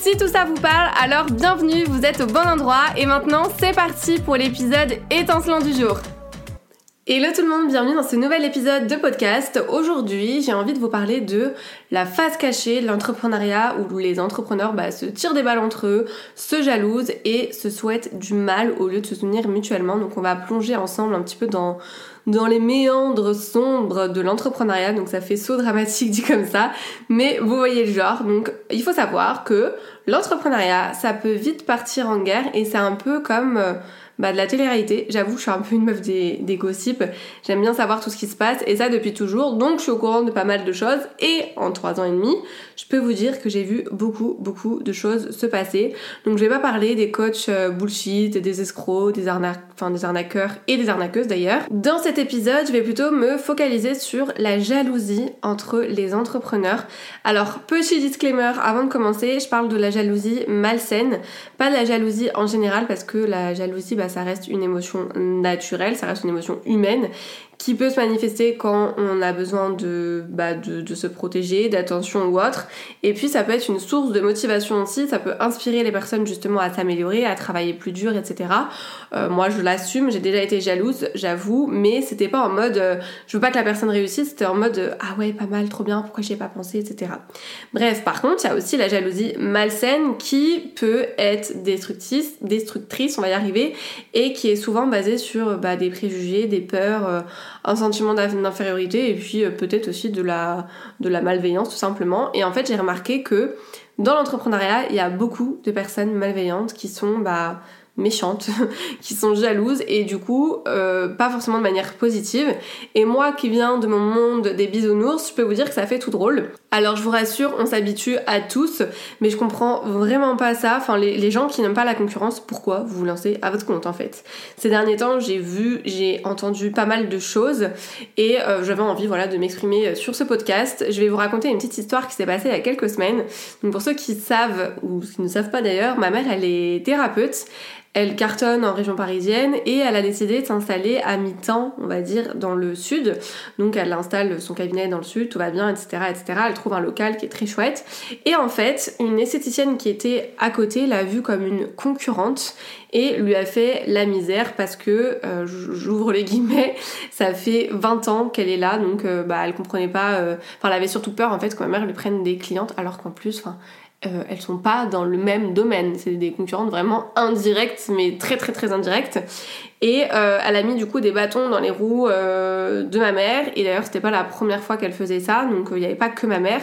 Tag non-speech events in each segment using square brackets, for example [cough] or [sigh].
Si tout ça vous parle, alors bienvenue, vous êtes au bon endroit et maintenant c'est parti pour l'épisode étincelant du jour. Hello tout le monde, bienvenue dans ce nouvel épisode de podcast. Aujourd'hui, j'ai envie de vous parler de la phase cachée de l'entrepreneuriat où les entrepreneurs bah, se tirent des balles entre eux, se jalousent et se souhaitent du mal au lieu de se soutenir mutuellement. Donc on va plonger ensemble un petit peu dans, dans les méandres sombres de l'entrepreneuriat. Donc ça fait saut dramatique dit comme ça, mais vous voyez le genre. Donc il faut savoir que l'entrepreneuriat, ça peut vite partir en guerre et c'est un peu comme... Euh, bah, de la télé-réalité. J'avoue, je suis un peu une meuf des, des gossips. J'aime bien savoir tout ce qui se passe et ça depuis toujours. Donc je suis au courant de pas mal de choses. Et en trois ans et demi, je peux vous dire que j'ai vu beaucoup, beaucoup de choses se passer. Donc je vais pas parler des coachs euh, bullshit, des escrocs, des enfin des arnaqueurs et des arnaqueuses d'ailleurs. Dans cet épisode, je vais plutôt me focaliser sur la jalousie entre les entrepreneurs. Alors petit disclaimer avant de commencer, je parle de la jalousie malsaine, pas de la jalousie en général parce que la jalousie bah, ça reste une émotion naturelle, ça reste une émotion humaine qui peut se manifester quand on a besoin de, bah, de, de, se protéger, d'attention ou autre. Et puis ça peut être une source de motivation aussi, ça peut inspirer les personnes justement à s'améliorer, à travailler plus dur, etc. Euh, moi je l'assume, j'ai déjà été jalouse, j'avoue, mais c'était pas en mode euh, je veux pas que la personne réussisse, c'était en mode euh, ah ouais pas mal, trop bien, pourquoi j'y ai pas pensé, etc. Bref, par contre il y a aussi la jalousie malsaine qui peut être destructrice, destructrice on va y arriver, et qui est souvent basée sur bah, des préjugés, des peurs un sentiment d'infériorité et puis euh, peut-être aussi de la, de la malveillance tout simplement. Et en fait j'ai remarqué que dans l'entrepreneuriat, il y a beaucoup de personnes malveillantes qui sont bah, méchantes, [laughs] qui sont jalouses et du coup euh, pas forcément de manière positive. Et moi qui viens de mon monde des bisounours, je peux vous dire que ça fait tout drôle. Alors je vous rassure, on s'habitue à tous, mais je comprends vraiment pas ça. Enfin les, gens qui n'aiment pas la concurrence, pourquoi vous vous lancez à votre compte en fait? Ces derniers temps, j'ai vu, j'ai entendu pas mal de choses et euh, j'avais envie voilà de m'exprimer sur ce podcast. Je vais vous raconter une petite histoire qui s'est passée il y a quelques semaines. Donc pour ceux qui savent ou qui ne savent pas d'ailleurs, ma mère elle est thérapeute. Elle cartonne en région parisienne et elle a décidé de s'installer à mi-temps, on va dire, dans le sud. Donc elle installe son cabinet dans le sud, tout va bien, etc., etc. Elle trouve un local qui est très chouette. Et en fait, une esthéticienne qui était à côté l'a vue comme une concurrente et lui a fait la misère parce que, euh, j'ouvre les guillemets, [laughs] ça fait 20 ans qu'elle est là, donc euh, bah elle comprenait pas, euh, enfin elle avait surtout peur en fait que ma mère lui prenne des clientes alors qu'en plus, euh, elles sont pas dans le même domaine. C'est des concurrentes vraiment indirectes, mais très très très indirectes. Et euh, elle a mis du coup des bâtons dans les roues euh, de ma mère. Et d'ailleurs, c'était pas la première fois qu'elle faisait ça, donc il n'y avait pas que ma mère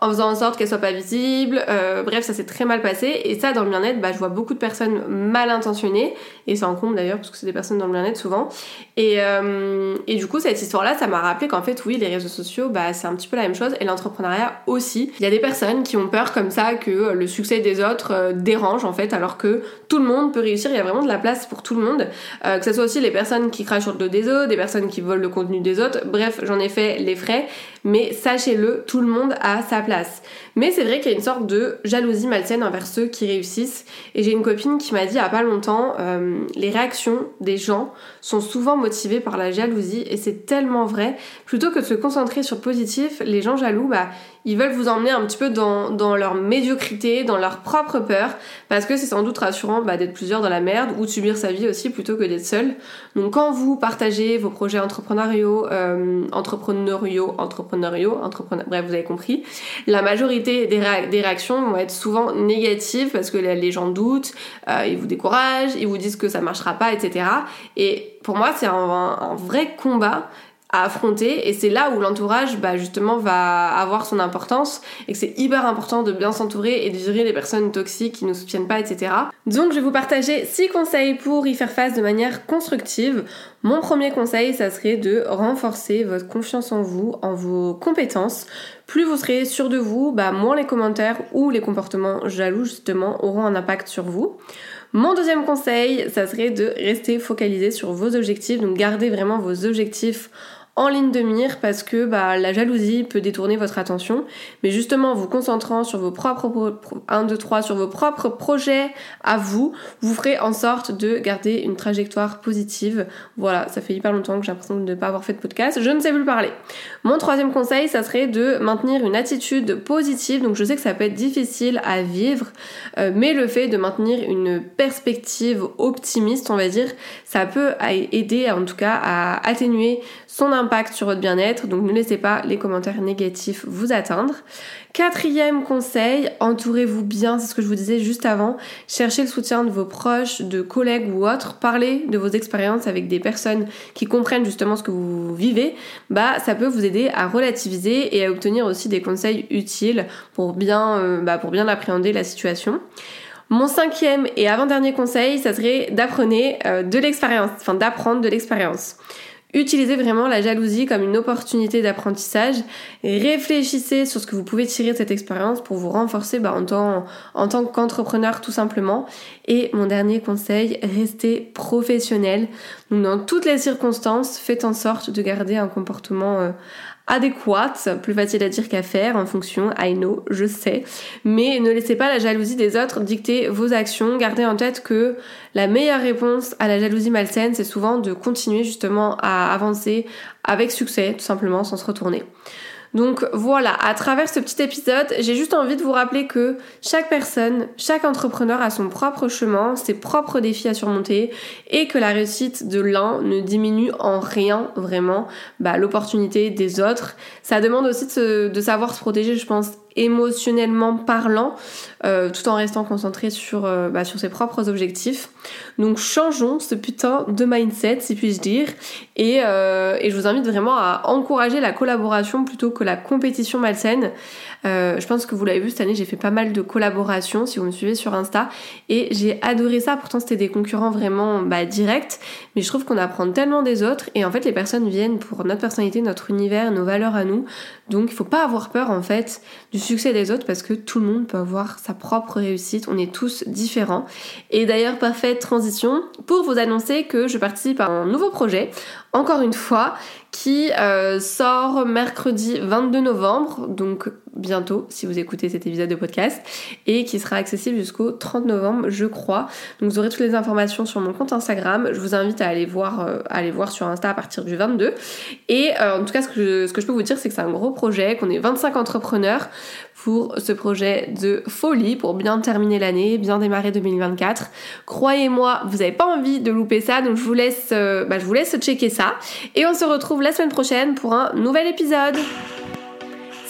en faisant en sorte qu'elle soit pas visible. Euh, bref, ça s'est très mal passé. Et ça, dans le bien-être, bah, je vois beaucoup de personnes mal intentionnées. Et ça en compte d'ailleurs, parce que c'est des personnes dans le bien-être souvent. Et, euh, et du coup, cette histoire-là, ça m'a rappelé qu'en fait, oui, les réseaux sociaux, bah, c'est un petit peu la même chose. Et l'entrepreneuriat aussi. Il y a des personnes qui ont peur comme ça que le succès des autres euh, dérange, en fait, alors que tout le monde peut réussir. Il y a vraiment de la place pour tout le monde. Euh, que ce soit aussi les personnes qui crachent sur le dos des autres, des personnes qui volent le contenu des autres. Bref, j'en ai fait les frais. Mais sachez-le, tout le monde a sa place. Mais c'est vrai qu'il y a une sorte de jalousie malsaine envers ceux qui réussissent. Et j'ai une copine qui m'a dit il y a pas longtemps, euh, les réactions des gens sont souvent motivées par la jalousie et c'est tellement vrai. Plutôt que de se concentrer sur positif, les gens jaloux, bah, ils veulent vous emmener un petit peu dans, leur médiocrité, dans leur propre peur, parce que c'est sans doute rassurant bah, d'être plusieurs dans la merde ou de subir sa vie aussi plutôt que d'être seul. Donc quand vous partagez vos projets entrepreneuriaux, euh, entrepreneuriaux, entrepreneuriaux, entrepreneur... bref, vous avez compris, la majorité des, réactions vont être souvent négatives parce que les gens doutent, euh, ils vous découragent, ils vous disent que ça marchera pas, etc. Et pour moi, c'est un vrai combat à affronter et c'est là où l'entourage bah, justement va avoir son importance et que c'est hyper important de bien s'entourer et de virer les personnes toxiques qui ne nous soutiennent pas etc. Donc je vais vous partager 6 conseils pour y faire face de manière constructive. Mon premier conseil, ça serait de renforcer votre confiance en vous, en vos compétences. Plus vous serez sûr de vous, bah, moins les commentaires ou les comportements jaloux justement auront un impact sur vous. Mon deuxième conseil, ça serait de rester focalisé sur vos objectifs, donc gardez vraiment vos objectifs en ligne de mire parce que bah, la jalousie peut détourner votre attention. Mais justement, en vous concentrant sur vos propres 1, 2, 3, sur vos propres projets à vous, vous ferez en sorte de garder une trajectoire positive. Voilà, ça fait hyper longtemps que j'ai l'impression de ne pas avoir fait de podcast. Je ne sais plus parler. Mon troisième conseil, ça serait de maintenir une attitude positive. Donc je sais que ça peut être difficile à vivre, euh, mais le fait de maintenir une perspective optimiste, on va dire, ça peut aider en tout cas à atténuer son impact sur votre bien-être, donc ne laissez pas les commentaires négatifs vous atteindre. Quatrième conseil, entourez-vous bien, c'est ce que je vous disais juste avant, cherchez le soutien de vos proches, de collègues ou autres, parlez de vos expériences avec des personnes qui comprennent justement ce que vous vivez, bah ça peut vous aider à relativiser et à obtenir aussi des conseils utiles pour bien, euh, bah, pour bien appréhender la situation. Mon cinquième et avant-dernier conseil, ça serait d'apprendre euh, de l'expérience, enfin d'apprendre de l'expérience. Utilisez vraiment la jalousie comme une opportunité d'apprentissage. Réfléchissez sur ce que vous pouvez tirer de cette expérience pour vous renforcer bah, en tant, en tant qu'entrepreneur tout simplement. Et mon dernier conseil, restez professionnel. Dans toutes les circonstances, faites en sorte de garder un comportement euh, adéquate, plus facile à dire qu'à faire en fonction, I know, je sais. Mais ne laissez pas la jalousie des autres dicter vos actions. Gardez en tête que la meilleure réponse à la jalousie malsaine, c'est souvent de continuer justement à avancer avec succès, tout simplement, sans se retourner. Donc voilà, à travers ce petit épisode, j'ai juste envie de vous rappeler que chaque personne, chaque entrepreneur a son propre chemin, ses propres défis à surmonter et que la réussite de l'un ne diminue en rien vraiment bah, l'opportunité des autres. Ça demande aussi de, de savoir se protéger, je pense, émotionnellement parlant, euh, tout en restant concentré sur, euh, bah, sur ses propres objectifs. Donc changeons ce putain de mindset, si puis-je dire, et, euh, et je vous invite vraiment à encourager la collaboration plutôt que la compétition malsaine. Je pense que vous l'avez vu cette année, j'ai fait pas mal de collaborations si vous me suivez sur Insta et j'ai adoré ça. Pourtant, c'était des concurrents vraiment bah, directs, mais je trouve qu'on apprend tellement des autres et en fait, les personnes viennent pour notre personnalité, notre univers, nos valeurs à nous. Donc, il faut pas avoir peur en fait du succès des autres parce que tout le monde peut avoir sa propre réussite. On est tous différents. Et d'ailleurs, parfaite transition pour vous annoncer que je participe à un nouveau projet encore une fois, qui euh, sort mercredi 22 novembre, donc bientôt si vous écoutez cet épisode de podcast, et qui sera accessible jusqu'au 30 novembre, je crois. Donc vous aurez toutes les informations sur mon compte Instagram. Je vous invite à aller voir, euh, aller voir sur Insta à partir du 22. Et euh, en tout cas, ce que, ce que je peux vous dire, c'est que c'est un gros projet, qu'on est 25 entrepreneurs pour ce projet de folie pour bien terminer l'année, bien démarrer 2024. Croyez-moi, vous n'avez pas envie de louper ça, donc je vous laisse, bah, je vous laisse checker ça. Et on se retrouve la semaine prochaine pour un nouvel épisode.